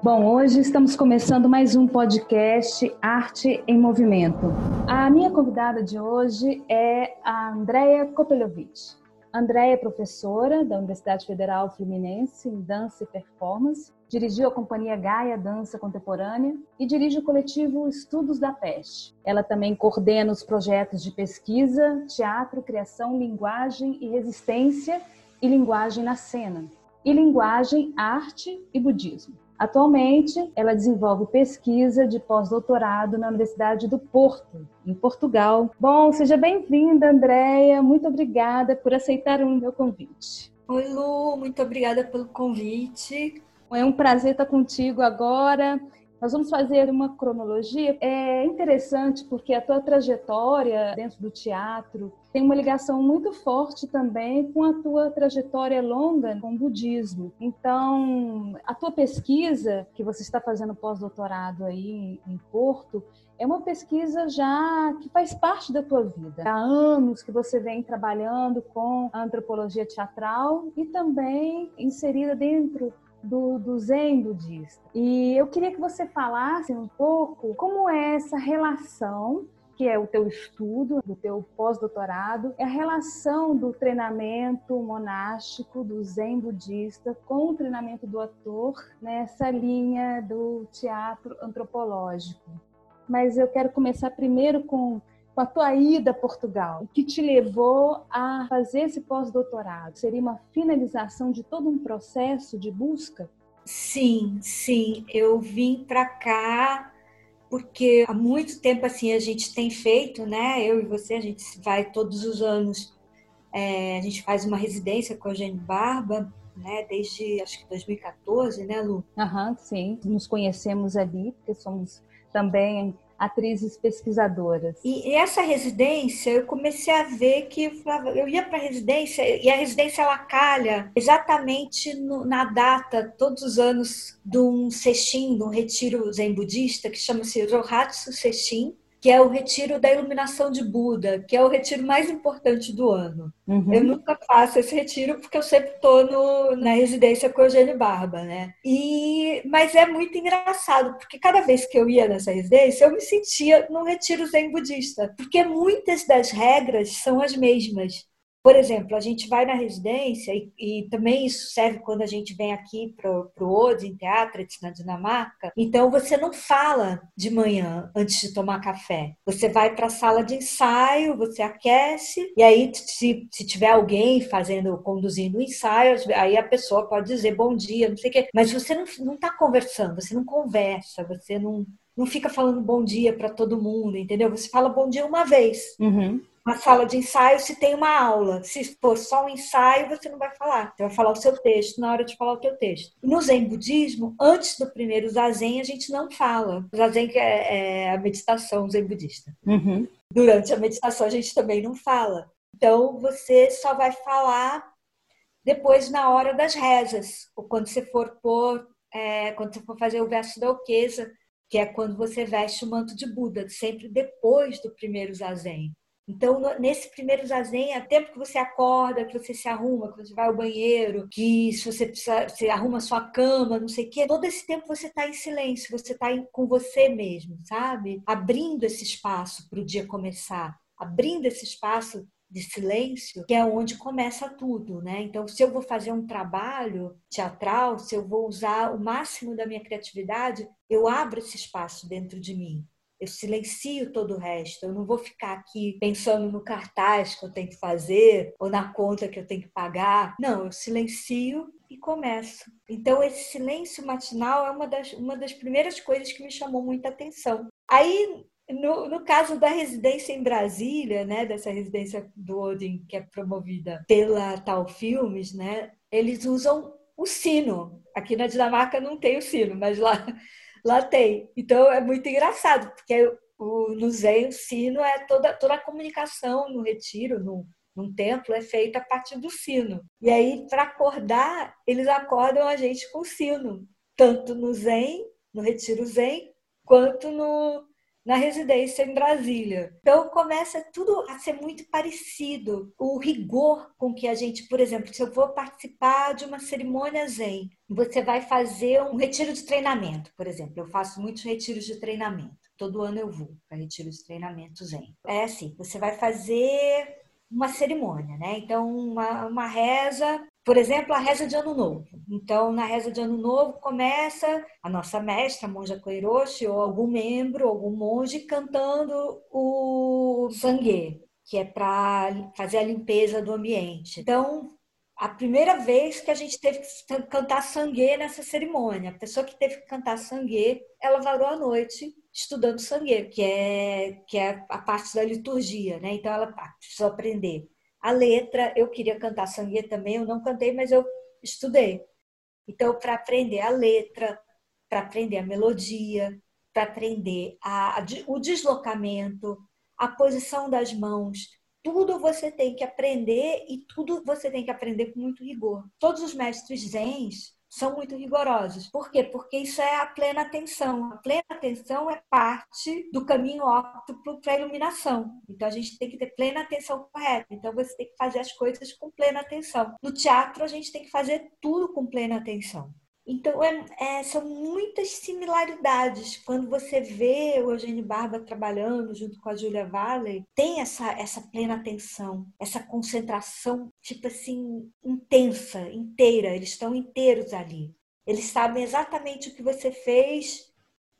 Bom, hoje estamos começando mais um podcast Arte em Movimento. A minha convidada de hoje é a Andrea Kopelovic. Andréia é professora da Universidade Federal Fluminense em Dança e Performance, dirigiu a Companhia Gaia Dança Contemporânea e dirige o coletivo Estudos da Peste. Ela também coordena os projetos de pesquisa, teatro, criação, linguagem e resistência e linguagem na cena, e linguagem, arte e budismo. Atualmente, ela desenvolve pesquisa de pós-doutorado na Universidade do Porto, em Portugal. Bom, seja bem-vinda, Andréia. Muito obrigada por aceitar o meu convite. Oi, Lu. Muito obrigada pelo convite. É um prazer estar contigo agora. Nós vamos fazer uma cronologia. É interessante porque a tua trajetória dentro do teatro tem uma ligação muito forte também com a tua trajetória longa com o budismo. Então, a tua pesquisa que você está fazendo pós-doutorado aí em Porto é uma pesquisa já que faz parte da tua vida. Há anos que você vem trabalhando com a antropologia teatral e também inserida dentro do, do Zen budista. E eu queria que você falasse um pouco como é essa relação que é o teu estudo, do teu pós-doutorado, é a relação do treinamento monástico do Zen budista com o treinamento do ator nessa linha do teatro antropológico. Mas eu quero começar primeiro com com a tua ida a Portugal? O que te levou a fazer esse pós-doutorado? Seria uma finalização de todo um processo de busca? Sim, sim. Eu vim para cá porque há muito tempo assim a gente tem feito, né? Eu e você, a gente vai todos os anos, é, a gente faz uma residência com a Eugênio Barba, né? Desde acho que 2014, né, Lu? Aham, sim. Nos conhecemos ali, porque somos também atrizes pesquisadoras. E, essa residência, eu comecei a ver que eu ia para a residência e a residência ela calha exatamente no, na data, todos os anos, de um sextim, de um retiro zen budista que chama-se Rohatsu Sextim, que é o retiro da iluminação de Buda, que é o retiro mais importante do ano. Uhum. Eu nunca faço esse retiro porque eu sempre estou na residência com o Eugênio Barba, né? E, mas é muito engraçado, porque cada vez que eu ia nessa residência, eu me sentia num retiro zen budista, porque muitas das regras são as mesmas. Por exemplo, a gente vai na residência, e, e também isso serve quando a gente vem aqui para o Odin Teatro na Dinamarca. Então, você não fala de manhã antes de tomar café. Você vai para a sala de ensaio, você aquece, e aí, se, se tiver alguém fazendo, conduzindo o ensaio, aí a pessoa pode dizer bom dia, não sei o quê. Mas você não está conversando, você não conversa, você não, não fica falando bom dia para todo mundo, entendeu? Você fala bom dia uma vez. Uhum uma sala de ensaio se tem uma aula. Se for só um ensaio, você não vai falar. Você vai falar o seu texto na hora de falar o teu texto. No Zen Budismo, antes do primeiro Zazen, a gente não fala. O Zazen é, é a meditação Zen budista. Uhum. Durante a meditação, a gente também não fala. Então, você só vai falar depois na hora das rezas, ou quando você for pôr, é, quando você for fazer o verso da Oqueza, que é quando você veste o manto de Buda, sempre depois do primeiro Zazen. Então, nesse primeiro zazen, é tempo que você acorda, que você se arruma, que você vai ao banheiro, que se você precisa, você arruma sua cama, não sei o quê, todo esse tempo você está em silêncio, você está com você mesmo, sabe? Abrindo esse espaço para o dia começar, abrindo esse espaço de silêncio, que é onde começa tudo, né? Então, se eu vou fazer um trabalho teatral, se eu vou usar o máximo da minha criatividade, eu abro esse espaço dentro de mim eu silencio todo o resto. Eu não vou ficar aqui pensando no cartaz que eu tenho que fazer ou na conta que eu tenho que pagar. Não, eu silencio e começo. Então, esse silêncio matinal é uma das, uma das primeiras coisas que me chamou muita atenção. Aí, no, no caso da residência em Brasília, né, dessa residência do Odin, que é promovida pela Tal Filmes, né, eles usam o sino. Aqui na Dinamarca não tem o sino, mas lá lá tem. Então é muito engraçado, porque o, no Zen o sino é toda, toda a comunicação no retiro, no, num templo, é feita a partir do sino. E aí, para acordar, eles acordam a gente com o sino, tanto no Zen, no retiro Zen, quanto no, na residência em Brasília. Então começa tudo a ser muito parecido. O rigor com que a gente, por exemplo, se eu vou participar de uma cerimônia zen, você vai fazer um retiro de treinamento, por exemplo. Eu faço muitos retiros de treinamento. Todo ano eu vou para retiro de treinamento zen. É assim, você vai fazer uma cerimônia, né? Então, uma, uma reza por exemplo, a reza de Ano Novo. Então, na reza de Ano Novo, começa a nossa mestra, monja Koiroshi, ou algum membro, algum monge, cantando o sangue, que é para fazer a limpeza do ambiente. Então, a primeira vez que a gente teve que cantar sangue nessa cerimônia. A pessoa que teve que cantar sangue, ela varou a noite estudando sangue, que é, que é a parte da liturgia, né? Então, ela precisou aprender a letra, eu queria cantar sangue também, eu não cantei, mas eu estudei. Então, para aprender a letra, para aprender a melodia, para aprender a, a, o deslocamento, a posição das mãos, tudo você tem que aprender e tudo você tem que aprender com muito rigor. Todos os mestres zens são muito rigorosos. Por quê? Porque isso é a plena atenção. A plena atenção é parte do caminho óptimo para a iluminação. Então a gente tem que ter plena atenção correta. Então você tem que fazer as coisas com plena atenção. No teatro a gente tem que fazer tudo com plena atenção. Então, é, é, são muitas similaridades. Quando você vê o Eugênio Barba trabalhando junto com a Julia Valley, tem essa, essa plena atenção, essa concentração, tipo assim, intensa, inteira. Eles estão inteiros ali. Eles sabem exatamente o que você fez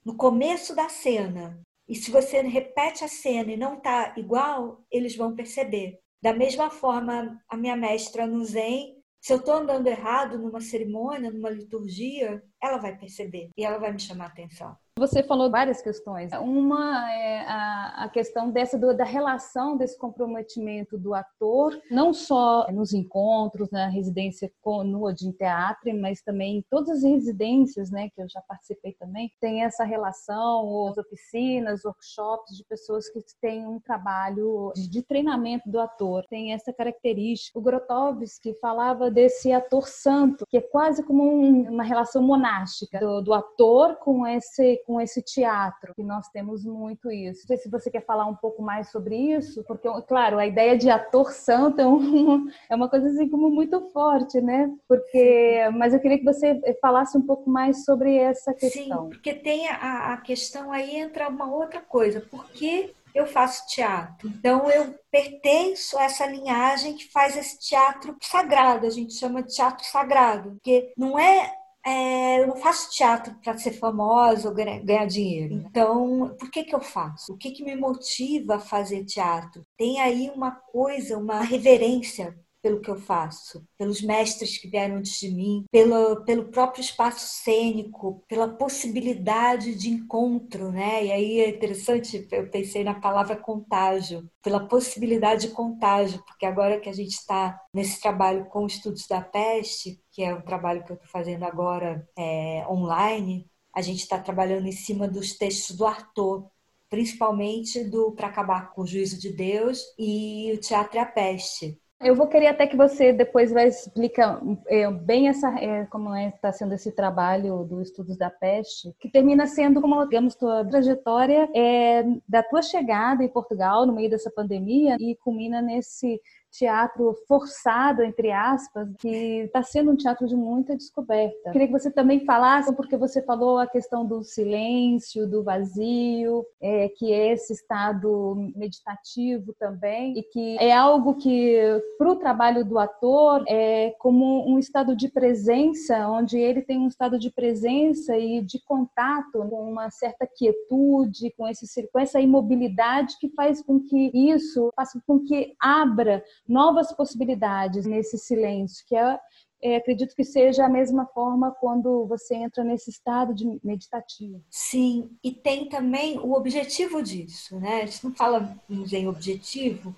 no começo da cena. E se você repete a cena e não está igual, eles vão perceber. Da mesma forma, a minha mestra no Zen se eu estou andando errado numa cerimônia, numa liturgia, ela vai perceber e ela vai me chamar a atenção. Você falou várias questões. Uma é a, a questão dessa do, da relação desse comprometimento do ator, não só nos encontros, na residência no Odin Teatro, mas também em todas as residências, né, que eu já participei também, tem essa relação, ou oficinas, workshops de pessoas que têm um trabalho de, de treinamento do ator. Tem essa característica. O Grotowski falava desse ator santo, que é quase como um, uma relação monástica do, do ator com esse com esse teatro, que nós temos muito isso. Não sei se você quer falar um pouco mais sobre isso, porque, claro, a ideia de ator santo é, um, é uma coisa assim como muito forte, né? Porque, mas eu queria que você falasse um pouco mais sobre essa questão. Sim, porque tem a, a questão aí entra uma outra coisa. Por que eu faço teatro. Então eu pertenço a essa linhagem que faz esse teatro sagrado, a gente chama de teatro sagrado, porque não é é, eu não faço teatro para ser famosa ou ganhar dinheiro. Então, por que, que eu faço? O que, que me motiva a fazer teatro? Tem aí uma coisa, uma reverência pelo que eu faço, pelos mestres que vieram antes de mim, pelo, pelo próprio espaço cênico, pela possibilidade de encontro, né? E aí é interessante, eu pensei na palavra contágio, pela possibilidade de contágio, porque agora que a gente está nesse trabalho com estudos da peste, que é o trabalho que eu estou fazendo agora é, online, a gente está trabalhando em cima dos textos do Arthur, principalmente do Para Acabar com o Juízo de Deus e o Teatro e a Peste. Eu vou querer até que você depois vai explicar é, bem essa é, como está é, tá sendo esse trabalho do estudos da peste, que termina sendo como digamos tua trajetória é, da tua chegada em Portugal no meio dessa pandemia e culmina nesse teatro forçado, entre aspas, que está sendo um teatro de muita descoberta. Queria que você também falasse, porque você falou a questão do silêncio, do vazio, é, que é esse estado meditativo também, e que é algo que, para o trabalho do ator, é como um estado de presença, onde ele tem um estado de presença e de contato com uma certa quietude, com, esse, com essa imobilidade que faz com que isso faça com que abra novas possibilidades nesse silêncio, que é, é, acredito que seja a mesma forma quando você entra nesse estado de meditativo. Sim, e tem também o objetivo disso, né? A gente não fala em objetivo,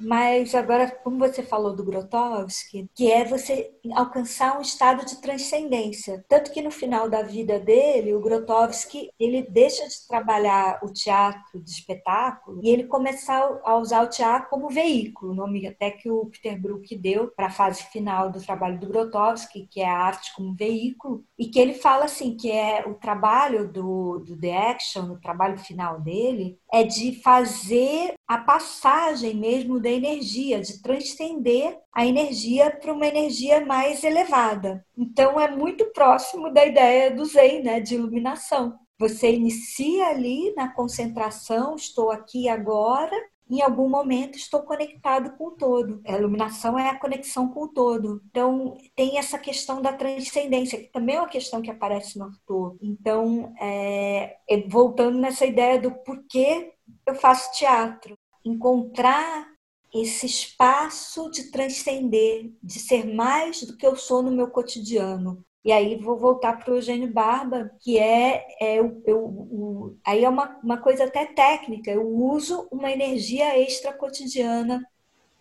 Mas agora, como você falou do Grotowski, que é você alcançar um estado de transcendência. Tanto que no final da vida dele, o Grotowski, ele deixa de trabalhar o teatro de espetáculo e ele começa a usar o teatro como veículo, nome até que o Peter Brook deu para a fase final do trabalho do Grotowski, que é a arte como veículo, e que ele fala assim, que é o trabalho do, do The Action, o trabalho final dele, é de fazer a passagem mesmo da energia, de transcender a energia para uma energia mais elevada. Então é muito próximo da ideia do Zen, né, de iluminação. Você inicia ali na concentração, estou aqui agora, em algum momento estou conectado com o todo. A iluminação é a conexão com o todo. Então, tem essa questão da transcendência, que também é uma questão que aparece no Arthur. Então, é, voltando nessa ideia do porquê eu faço teatro, encontrar esse espaço de transcender, de ser mais do que eu sou no meu cotidiano. E aí vou voltar para o Eugênio Barba, que é, é eu, eu, aí é uma, uma coisa até técnica. Eu uso uma energia extra cotidiana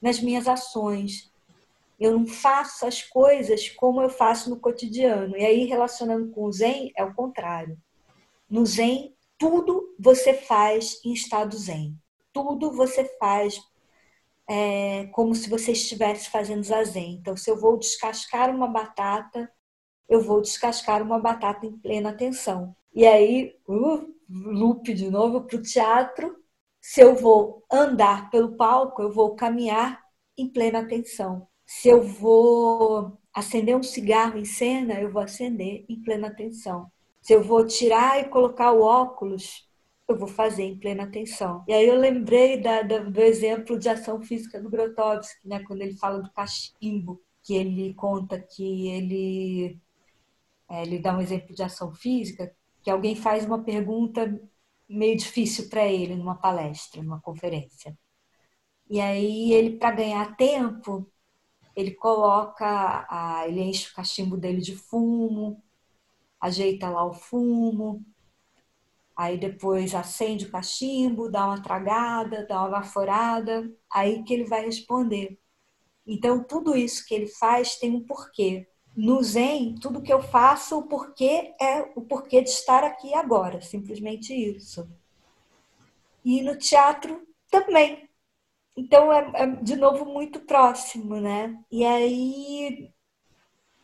nas minhas ações. Eu não faço as coisas como eu faço no cotidiano. E aí, relacionando com o Zen, é o contrário. No Zen, tudo você faz em estado Zen. Tudo você faz é, como se você estivesse fazendo zazen. Então, se eu vou descascar uma batata, eu vou descascar uma batata em plena atenção. E aí, uh, loop de novo para o teatro. Se eu vou andar pelo palco, eu vou caminhar em plena atenção. Se eu vou acender um cigarro em cena, eu vou acender em plena atenção. Se eu vou tirar e colocar o óculos, eu vou fazer em plena atenção. E aí eu lembrei da, da, do exemplo de ação física do Grotowski, né, quando ele fala do cachimbo, que ele conta que ele é, ele dá um exemplo de ação física, que alguém faz uma pergunta meio difícil para ele numa palestra, numa conferência. E aí ele, para ganhar tempo, ele coloca, a, ele enche o cachimbo dele de fumo, ajeita lá o fumo, aí depois acende o cachimbo, dá uma tragada, dá uma vaporada, aí que ele vai responder. Então, tudo isso que ele faz tem um porquê no Zen, tudo que eu faço, o porquê é o porquê de estar aqui agora, simplesmente isso. E no teatro também. Então é, é de novo muito próximo, né? E aí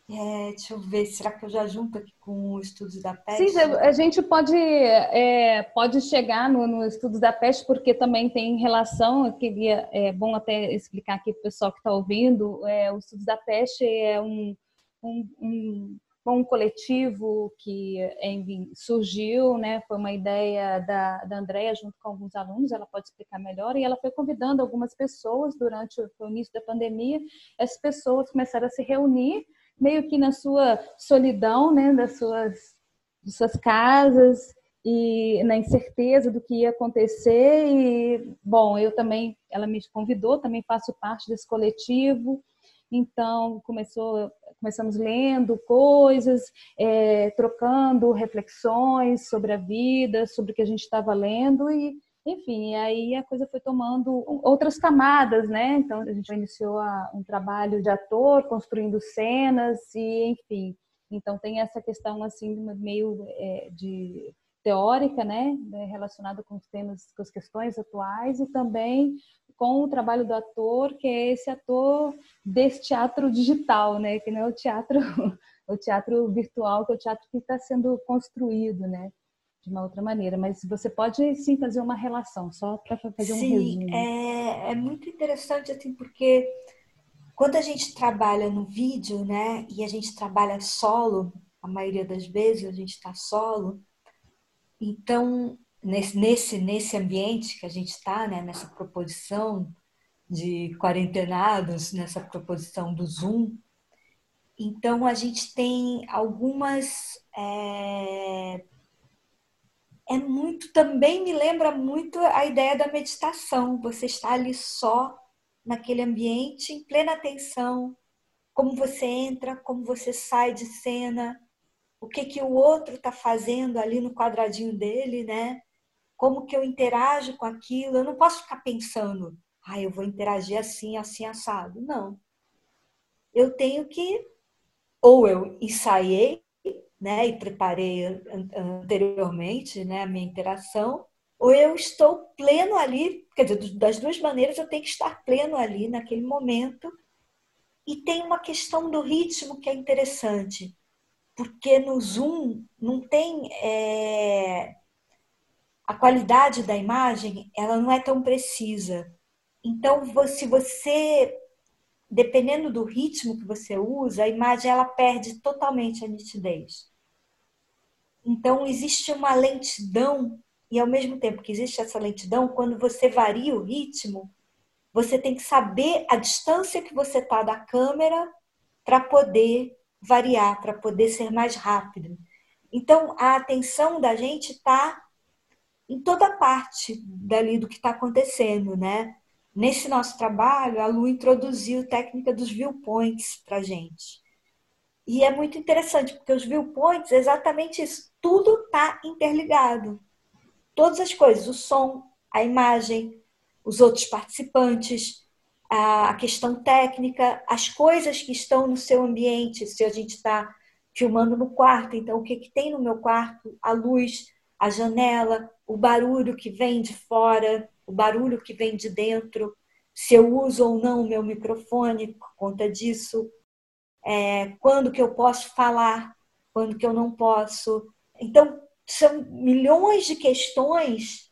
é, deixa eu ver, será que eu já junto aqui com o estudos da peste? Sim, a gente pode, é, pode chegar no, no estudos da peste, porque também tem relação, eu queria, é bom até explicar aqui para o pessoal que está ouvindo, é, o estudos da peste é um, um, um, coletivo que enfim, surgiu, né? Foi uma ideia da, da Andrea junto com alguns alunos, ela pode explicar melhor, e ela foi convidando algumas pessoas durante o início da pandemia, essas pessoas começaram a se reunir meio que na sua solidão, né, das suas, das suas casas e na incerteza do que ia acontecer. E bom, eu também, ela me convidou, também faço parte desse coletivo. Então, começou, começamos lendo coisas, é, trocando reflexões sobre a vida, sobre o que a gente estava lendo e, enfim, aí a coisa foi tomando outras camadas, né? Então, a gente iniciou um trabalho de ator, construindo cenas e, enfim. Então, tem essa questão, assim, meio é, de teórica, né, relacionada com os temas, com as questões atuais e também com o trabalho do ator, que é esse ator desse teatro digital, né? Que não é o teatro, o teatro virtual, que é o teatro que está sendo construído, né? De uma outra maneira. Mas você pode sim fazer uma relação, só para fazer um sim, resumo. É, é muito interessante, assim, porque quando a gente trabalha no vídeo, né? E a gente trabalha solo, a maioria das vezes a gente está solo, então nesse, nesse, nesse ambiente que a gente está, né, nessa proposição de quarentenados, nessa proposição do Zoom, então a gente tem algumas. É, é muito, também me lembra muito a ideia da meditação. Você está ali só naquele ambiente, em plena atenção, como você entra, como você sai de cena, o que que o outro está fazendo ali no quadradinho dele, né? como que eu interajo com aquilo. Eu não posso ficar pensando, ah, eu vou interagir assim, assim, assado. Não. Eu tenho que, ou eu ensaiei, né, e preparei anteriormente, né, a minha interação, ou eu estou pleno ali, quer dizer, das duas maneiras eu tenho que estar pleno ali naquele momento. E tem uma questão do ritmo que é interessante, porque no Zoom não tem é, a qualidade da imagem, ela não é tão precisa. Então, se você, dependendo do ritmo que você usa, a imagem ela perde totalmente a nitidez. Então, existe uma lentidão e ao mesmo tempo que existe essa lentidão, quando você varia o ritmo, você tem que saber a distância que você está da câmera para poder variar, para poder ser mais rápido. Então, a atenção da gente está em toda parte dali do que está acontecendo, né? Nesse nosso trabalho, a Lu introduziu a técnica dos viewpoints para gente. E é muito interessante, porque os viewpoints é exatamente isso. Tudo está interligado todas as coisas, o som, a imagem, os outros participantes, a questão técnica, as coisas que estão no seu ambiente, se a gente está filmando no quarto, então o que, que tem no meu quarto? A luz, a janela, o barulho que vem de fora, o barulho que vem de dentro, se eu uso ou não o meu microfone por conta disso, é, quando que eu posso falar, quando que eu não posso. Então, são milhões de questões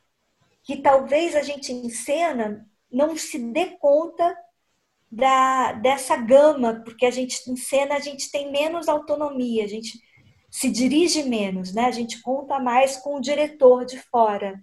que talvez a gente em cena não se dê conta da, dessa gama, porque a gente em cena a gente tem menos autonomia, a gente se dirige menos, né? A gente conta mais com o diretor de fora.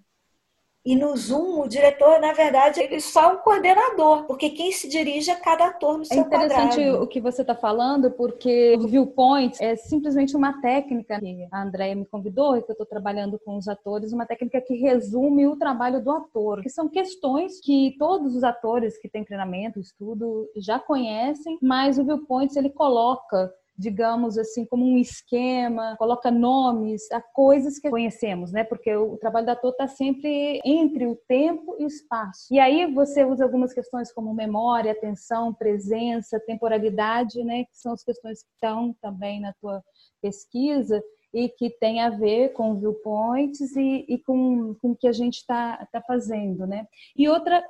E no Zoom, o diretor, na verdade, ele é só um coordenador, porque quem se dirige é cada ator no é seu quadrado. É interessante o que você está falando, porque o viewpoint é simplesmente uma técnica que a Andrea me convidou e que eu estou trabalhando com os atores, uma técnica que resume o trabalho do ator, que são questões que todos os atores que têm treinamento, estudo, já conhecem, mas o viewpoint ele coloca digamos assim, como um esquema, coloca nomes a coisas que conhecemos, né? Porque o trabalho da ator está sempre entre o tempo e o espaço. E aí você usa algumas questões como memória, atenção, presença, temporalidade, né? Que são as questões que estão também na tua pesquisa e que tem a ver com viewpoints e, e com, com o que a gente está tá fazendo, né? E outra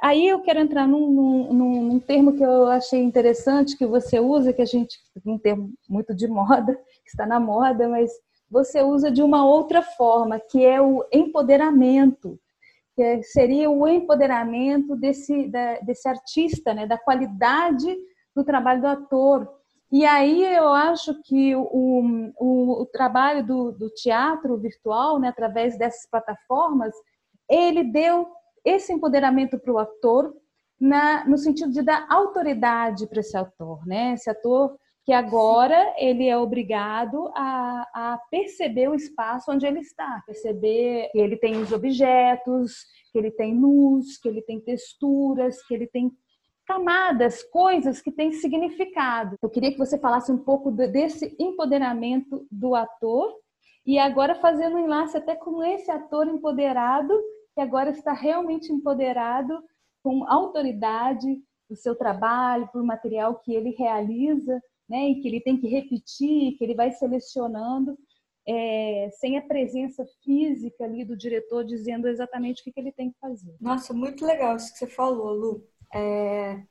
Aí eu quero entrar num, num, num, termo que eu achei interessante que você usa, que a gente, um termo muito de moda, que está na moda, mas você usa de uma outra forma, que é o empoderamento, que é, seria o empoderamento desse, da, desse artista, né, da qualidade do trabalho do ator. E aí eu acho que o, o, o trabalho do, do teatro virtual, né, através dessas plataformas, ele deu esse empoderamento para o ator na, no sentido de dar autoridade para esse ator, né? Esse ator que agora ele é obrigado a, a, perceber o espaço onde ele está, perceber que ele tem os objetos, que ele tem luz, que ele tem texturas, que ele tem camadas, coisas que têm significado. Eu queria que você falasse um pouco desse empoderamento do ator e agora fazendo um enlace até com esse ator empoderado que agora está realmente empoderado com autoridade do seu trabalho, por material que ele realiza, né, e que ele tem que repetir, que ele vai selecionando, é, sem a presença física ali do diretor dizendo exatamente o que, que ele tem que fazer. Nossa, muito legal isso que você falou, Lu. É,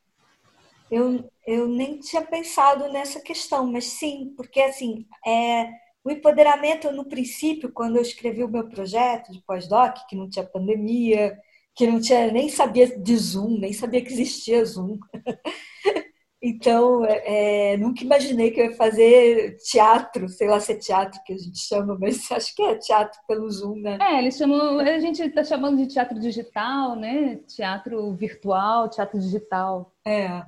eu, eu nem tinha pensado nessa questão, mas sim, porque assim, é, o empoderamento, no princípio, quando eu escrevi o meu projeto de pós-doc, que não tinha pandemia, que não tinha nem sabia de Zoom, nem sabia que existia Zoom. então, é, nunca imaginei que eu ia fazer teatro, sei lá se é teatro que a gente chama, mas acho que é teatro pelo Zoom, né? É, eles chamam, a gente está chamando de teatro digital, né? Teatro virtual, teatro digital. É,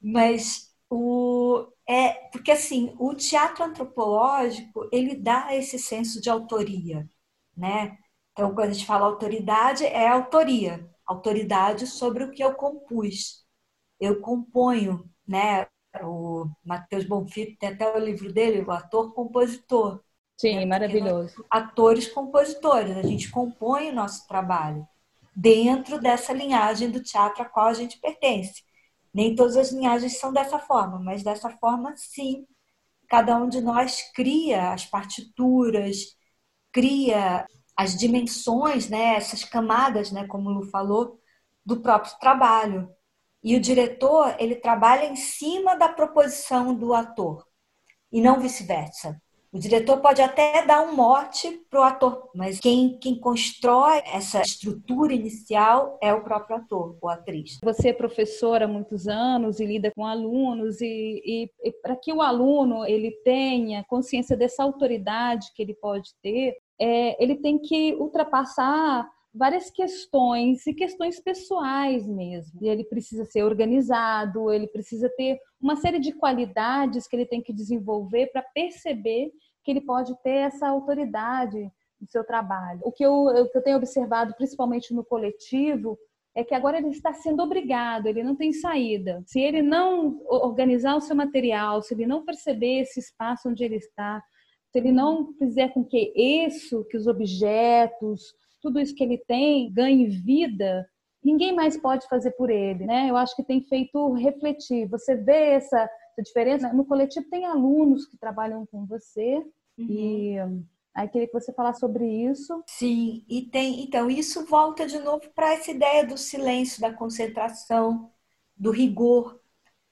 mas o, é porque assim o teatro antropológico ele dá esse senso de autoria, né? Então quando a gente fala autoridade é autoria, autoridade sobre o que eu compus. Eu componho, né? O Matheus Bonfim tem até o livro dele, o ator compositor. Sim, né? maravilhoso. Atores compositores, a gente compõe o nosso trabalho. dentro dessa linhagem do teatro a qual a gente pertence. Nem todas as linhagens são dessa forma, mas dessa forma, sim. Cada um de nós cria as partituras, cria as dimensões, né, essas camadas, né, como o Lu falou, do próprio trabalho. E o diretor, ele trabalha em cima da proposição do ator e não vice-versa. O diretor pode até dar um mote para o ator, mas quem, quem constrói essa estrutura inicial é o próprio ator ou atriz. Você é professora há muitos anos e lida com alunos e, e, e para que o aluno ele tenha consciência dessa autoridade que ele pode ter, é, ele tem que ultrapassar várias questões e questões pessoais mesmo. E ele precisa ser organizado, ele precisa ter uma série de qualidades que ele tem que desenvolver para perceber que ele pode ter essa autoridade no seu trabalho. O que eu, o que eu tenho observado, principalmente no coletivo, é que agora ele está sendo obrigado, ele não tem saída. Se ele não organizar o seu material, se ele não perceber esse espaço onde ele está, se ele não fizer com que isso, que os objetos, tudo isso que ele tem ganhe vida, ninguém mais pode fazer por ele, né? Eu acho que tem feito refletir. Você vê essa essa diferença. No coletivo tem alunos que trabalham com você uhum. e aí queria que você falasse sobre isso. Sim, e tem, então isso volta de novo para essa ideia do silêncio, da concentração, do rigor.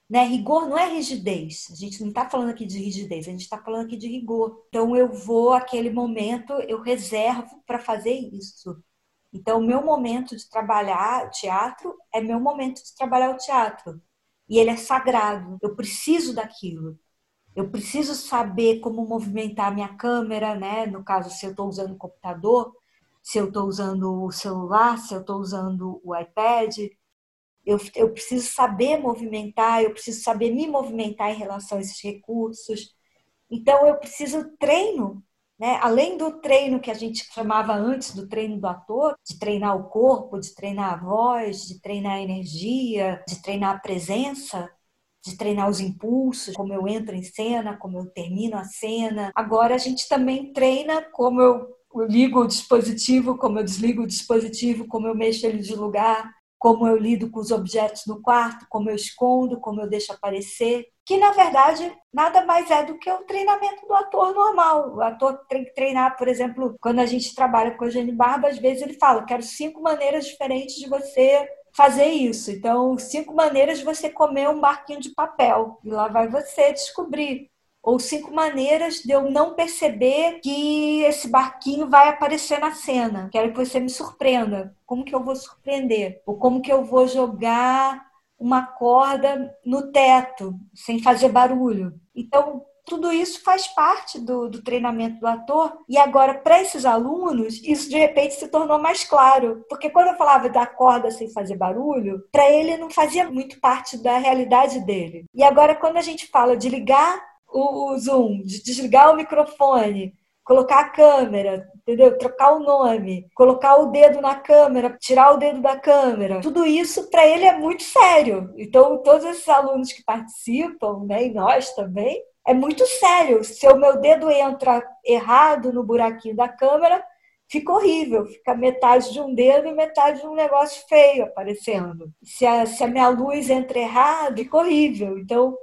Né? Rigor não é rigidez. A gente não está falando aqui de rigidez, a gente está falando aqui de rigor. Então eu vou aquele momento, eu reservo para fazer isso. Então o meu momento de trabalhar teatro é meu momento de trabalhar o teatro e ele é sagrado. Eu preciso daquilo. Eu preciso saber como movimentar minha câmera, né? No caso, se eu estou usando o computador, se eu estou usando o celular, se eu estou usando o iPad. Eu, eu preciso saber movimentar, eu preciso saber me movimentar em relação a esses recursos. Então, eu preciso treino né? Além do treino que a gente chamava antes do treino do ator, de treinar o corpo, de treinar a voz, de treinar a energia, de treinar a presença, de treinar os impulsos, como eu entro em cena, como eu termino a cena. Agora a gente também treina como eu ligo o dispositivo, como eu desligo o dispositivo, como eu mexo ele de lugar, como eu lido com os objetos no quarto, como eu escondo, como eu deixo aparecer que na verdade nada mais é do que o treinamento do ator normal. O ator tem que treinar, por exemplo, quando a gente trabalha com o Eugênio Barba, às vezes ele fala: quero cinco maneiras diferentes de você fazer isso. Então, cinco maneiras de você comer um barquinho de papel. E lá vai você descobrir. Ou cinco maneiras de eu não perceber que esse barquinho vai aparecer na cena. Quero que você me surpreenda. Como que eu vou surpreender? Ou como que eu vou jogar uma corda no teto, sem fazer barulho. Então, tudo isso faz parte do, do treinamento do ator. E agora, para esses alunos, isso de repente se tornou mais claro. Porque quando eu falava da corda sem fazer barulho, para ele não fazia muito parte da realidade dele. E agora, quando a gente fala de ligar o, o Zoom, de desligar o microfone, colocar a câmera, entendeu? Trocar o nome, colocar o dedo na câmera, tirar o dedo da câmera. Tudo isso para ele é muito sério. Então, todos esses alunos que participam, né, e nós também, é muito sério. Se o meu dedo entra errado no buraquinho da câmera, fica horrível, fica metade de um dedo e metade de um negócio feio aparecendo. Se a, se a minha luz entra errado, fica horrível. Então,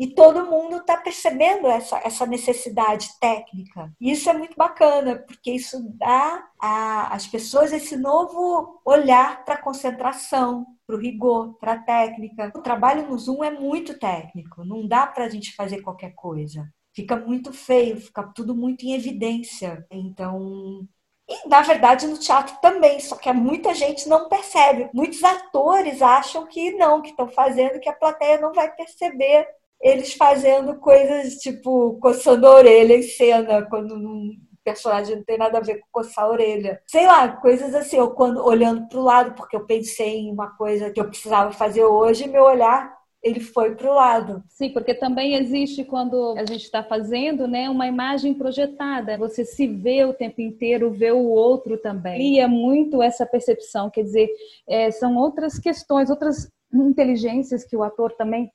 e todo mundo está percebendo essa, essa necessidade técnica. E isso é muito bacana, porque isso dá às pessoas esse novo olhar para a concentração, para o rigor, para a técnica. O trabalho no Zoom é muito técnico, não dá para a gente fazer qualquer coisa. Fica muito feio, fica tudo muito em evidência. Então, e, na verdade, no teatro também, só que muita gente não percebe. Muitos atores acham que não, que estão fazendo, que a plateia não vai perceber eles fazendo coisas tipo coçando a orelha em cena, quando um personagem não tem nada a ver com coçar a orelha. Sei lá, coisas assim, ou quando olhando para o lado, porque eu pensei em uma coisa que eu precisava fazer hoje, meu olhar ele foi para o lado. Sim, porque também existe quando a gente está fazendo, né, uma imagem projetada. Você se vê o tempo inteiro, vê o outro também. E é muito essa percepção, quer dizer, é, são outras questões, outras inteligências que o ator também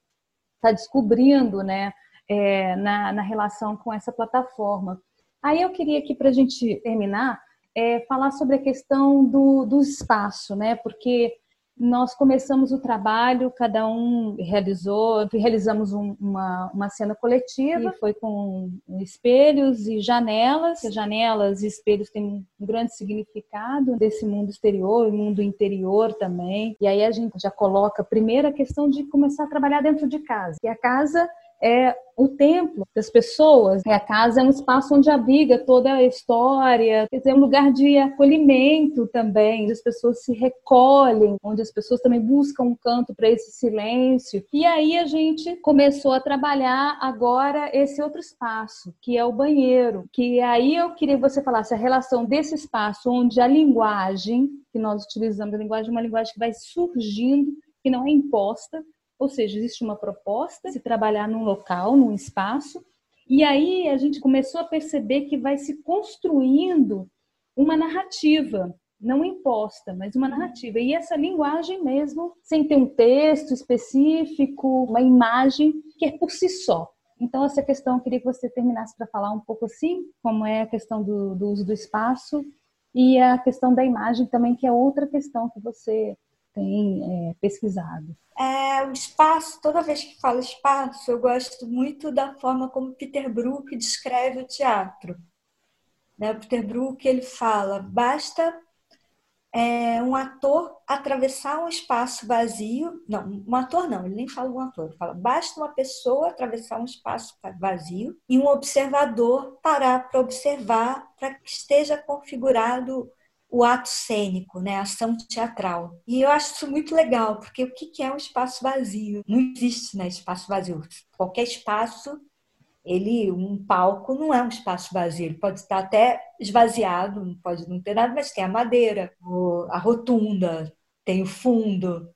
está descobrindo né, é, na, na relação com essa plataforma. Aí eu queria aqui, para a gente terminar, é falar sobre a questão do, do espaço, né? Porque nós começamos o trabalho, cada um realizou, realizamos um, uma, uma cena coletiva, foi com espelhos e janelas. Janelas e espelhos têm um grande significado desse mundo exterior e mundo interior também. E aí a gente já coloca primeiro a questão de começar a trabalhar dentro de casa. E a casa é o templo das pessoas. A casa é um espaço onde abriga toda a história, quer dizer, é um lugar de acolhimento também, onde as pessoas se recolhem, onde as pessoas também buscam um canto para esse silêncio. E aí a gente começou a trabalhar agora esse outro espaço, que é o banheiro, que aí eu queria que você falasse a relação desse espaço onde a linguagem que nós utilizamos, a linguagem é uma linguagem que vai surgindo, que não é imposta, ou seja, existe uma proposta de trabalhar num local, num espaço, e aí a gente começou a perceber que vai se construindo uma narrativa, não imposta, mas uma narrativa. E essa linguagem mesmo, sem ter um texto específico, uma imagem que é por si só. Então, essa questão, eu queria que você terminasse para falar um pouco assim, como é a questão do, do uso do espaço e a questão da imagem também, que é outra questão que você tem é, pesquisado? É, o espaço, toda vez que falo espaço, eu gosto muito da forma como Peter Brook descreve o teatro. Né? O Peter Brook ele fala: basta é, um ator atravessar um espaço vazio. Não, um ator não, ele nem fala um ator, ele fala: basta uma pessoa atravessar um espaço vazio e um observador parar para observar para que esteja configurado o ato cênico, né, a ação teatral. E eu acho isso muito legal, porque o que é um espaço vazio? Não existe né, espaço vazio. Qualquer espaço, ele, um palco não é um espaço vazio, ele pode estar até esvaziado, pode não ter nada, mas tem a madeira, a rotunda, tem o fundo,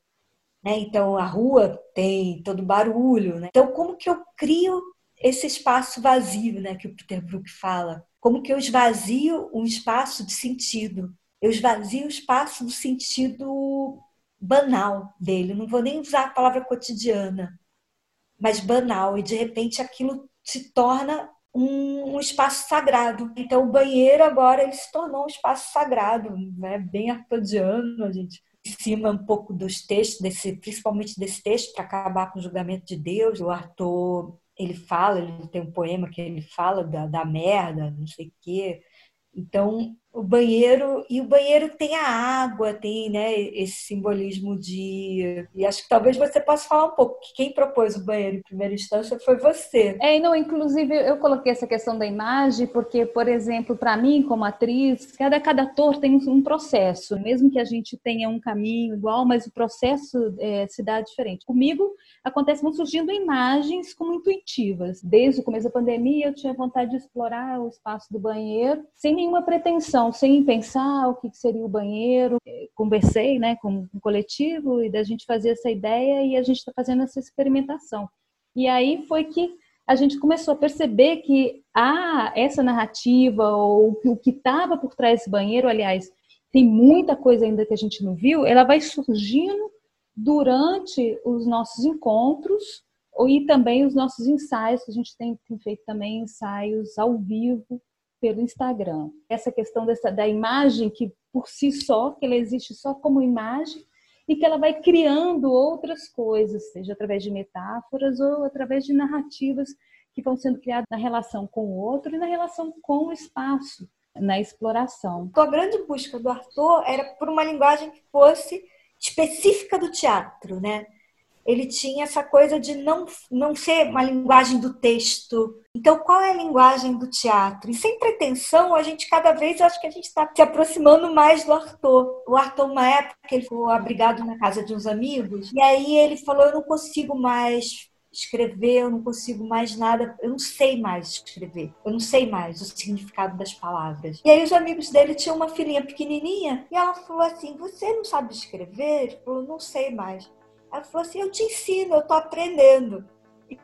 né? Então a rua tem todo o barulho, né? Então como que eu crio esse espaço vazio, né, que o Peter Brook fala? Como que eu esvazio um espaço de sentido? eu esvazio o espaço do sentido banal dele. Não vou nem usar a palavra cotidiana, mas banal. E de repente aquilo se torna um, um, espaço sagrado. Então o banheiro agora ele se tornou um espaço sagrado, né? bem artodiano, a gente em cima um pouco dos textos, desse, principalmente desse texto, para acabar com o julgamento de Deus. O Arthur, ele fala, ele tem um poema que ele fala da, da merda, não sei o quê. Então, o banheiro e o banheiro tem a água, tem né, esse simbolismo de e acho que talvez você possa falar um pouco que quem propôs o banheiro em primeira instância foi você. É, não, inclusive eu coloquei essa questão da imagem porque, por exemplo, para mim como atriz, cada cada ator tem um processo, mesmo que a gente tenha um caminho igual, mas o processo é, se dá diferente. Comigo acontece vão surgindo imagens como intuitivas. Desde o começo da pandemia eu tinha vontade de explorar o espaço do banheiro sem nenhuma pretensão sem pensar o que seria o banheiro. Conversei né, com o coletivo e da gente fazer essa ideia e a gente está fazendo essa experimentação. E aí foi que a gente começou a perceber que ah, essa narrativa ou o que estava por trás desse banheiro, aliás, tem muita coisa ainda que a gente não viu, ela vai surgindo durante os nossos encontros e também os nossos ensaios, que a gente tem, tem feito também ensaios ao vivo pelo Instagram. Essa questão dessa, da imagem que por si só, que ela existe só como imagem e que ela vai criando outras coisas, seja através de metáforas ou através de narrativas que vão sendo criadas na relação com o outro e na relação com o espaço, na exploração. A grande busca do Arthur era por uma linguagem que fosse específica do teatro, né? Ele tinha essa coisa de não, não ser uma linguagem do texto. Então, qual é a linguagem do teatro? E sem pretensão, a gente cada vez, acho que a gente está se aproximando mais do Arthur. O Arthur, uma época, ele ficou abrigado na casa de uns amigos, e aí ele falou: Eu não consigo mais escrever, eu não consigo mais nada, eu não sei mais escrever, eu não sei mais o significado das palavras. E aí os amigos dele tinham uma filhinha pequenininha e ela falou assim: Você não sabe escrever? Ele falou: Não sei mais. Ela falou assim: Eu te ensino, eu tô aprendendo.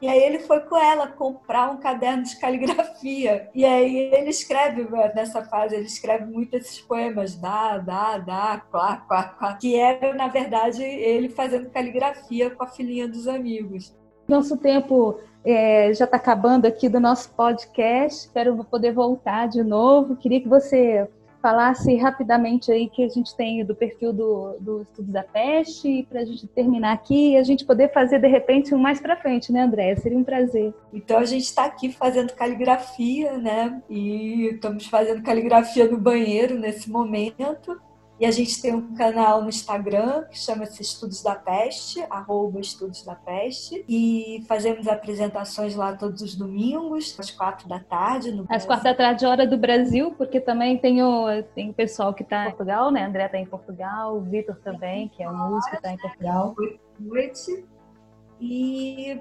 E aí ele foi com ela comprar um caderno de caligrafia. E aí ele escreve, nessa fase, ele escreve muito esses poemas, dá, dá, dá, quá, quá, quá, que era, na verdade, ele fazendo caligrafia com a filhinha dos amigos. Nosso tempo é, já está acabando aqui do nosso podcast. Espero poder voltar de novo. Queria que você falasse rapidamente aí que a gente tem do perfil do, do Estudos da Peste, para a gente terminar aqui e a gente poder fazer de repente um mais para frente, né, André? Seria um prazer. Então a gente está aqui fazendo caligrafia, né? E estamos fazendo caligrafia no banheiro nesse momento. E a gente tem um canal no Instagram que chama-se Estudos da Peste, arroba Estudos da Peste. E fazemos apresentações lá todos os domingos, às quatro da tarde. No às quatro da tarde, hora do Brasil, porque também tem o, tem pessoal que está em Portugal, né? André está em Portugal, o Vitor também, que é um músico, está em Portugal. Noite. E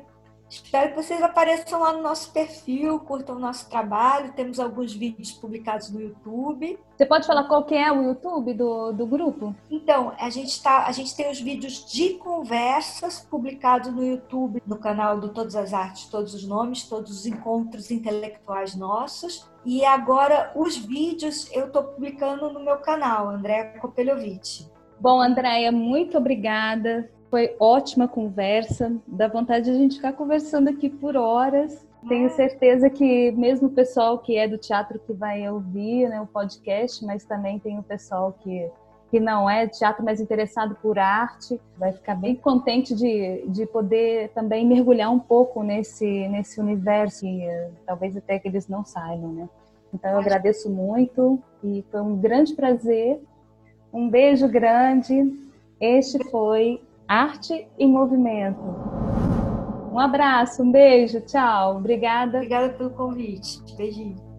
Espero que vocês apareçam lá no nosso perfil, curtam o nosso trabalho. Temos alguns vídeos publicados no YouTube. Você pode falar qual que é o YouTube do, do grupo? Então, a gente, tá, a gente tem os vídeos de conversas publicados no YouTube, no canal do Todas as Artes, Todos os Nomes, todos os encontros intelectuais nossos. E agora, os vídeos eu estou publicando no meu canal, André Kopeljovic. Bom, Andréia, muito obrigada foi ótima conversa. Dá vontade de a gente ficar conversando aqui por horas. Tenho certeza que mesmo o pessoal que é do teatro que vai ouvir né, o podcast, mas também tem o pessoal que, que não é teatro, mas interessado por arte, vai ficar bem contente de, de poder também mergulhar um pouco nesse, nesse universo, e talvez até que eles não saibam, né? Então eu agradeço muito e foi um grande prazer. Um beijo grande. Este foi Arte em Movimento. Um abraço, um beijo, tchau. Obrigada. Obrigada pelo convite. Beijinho.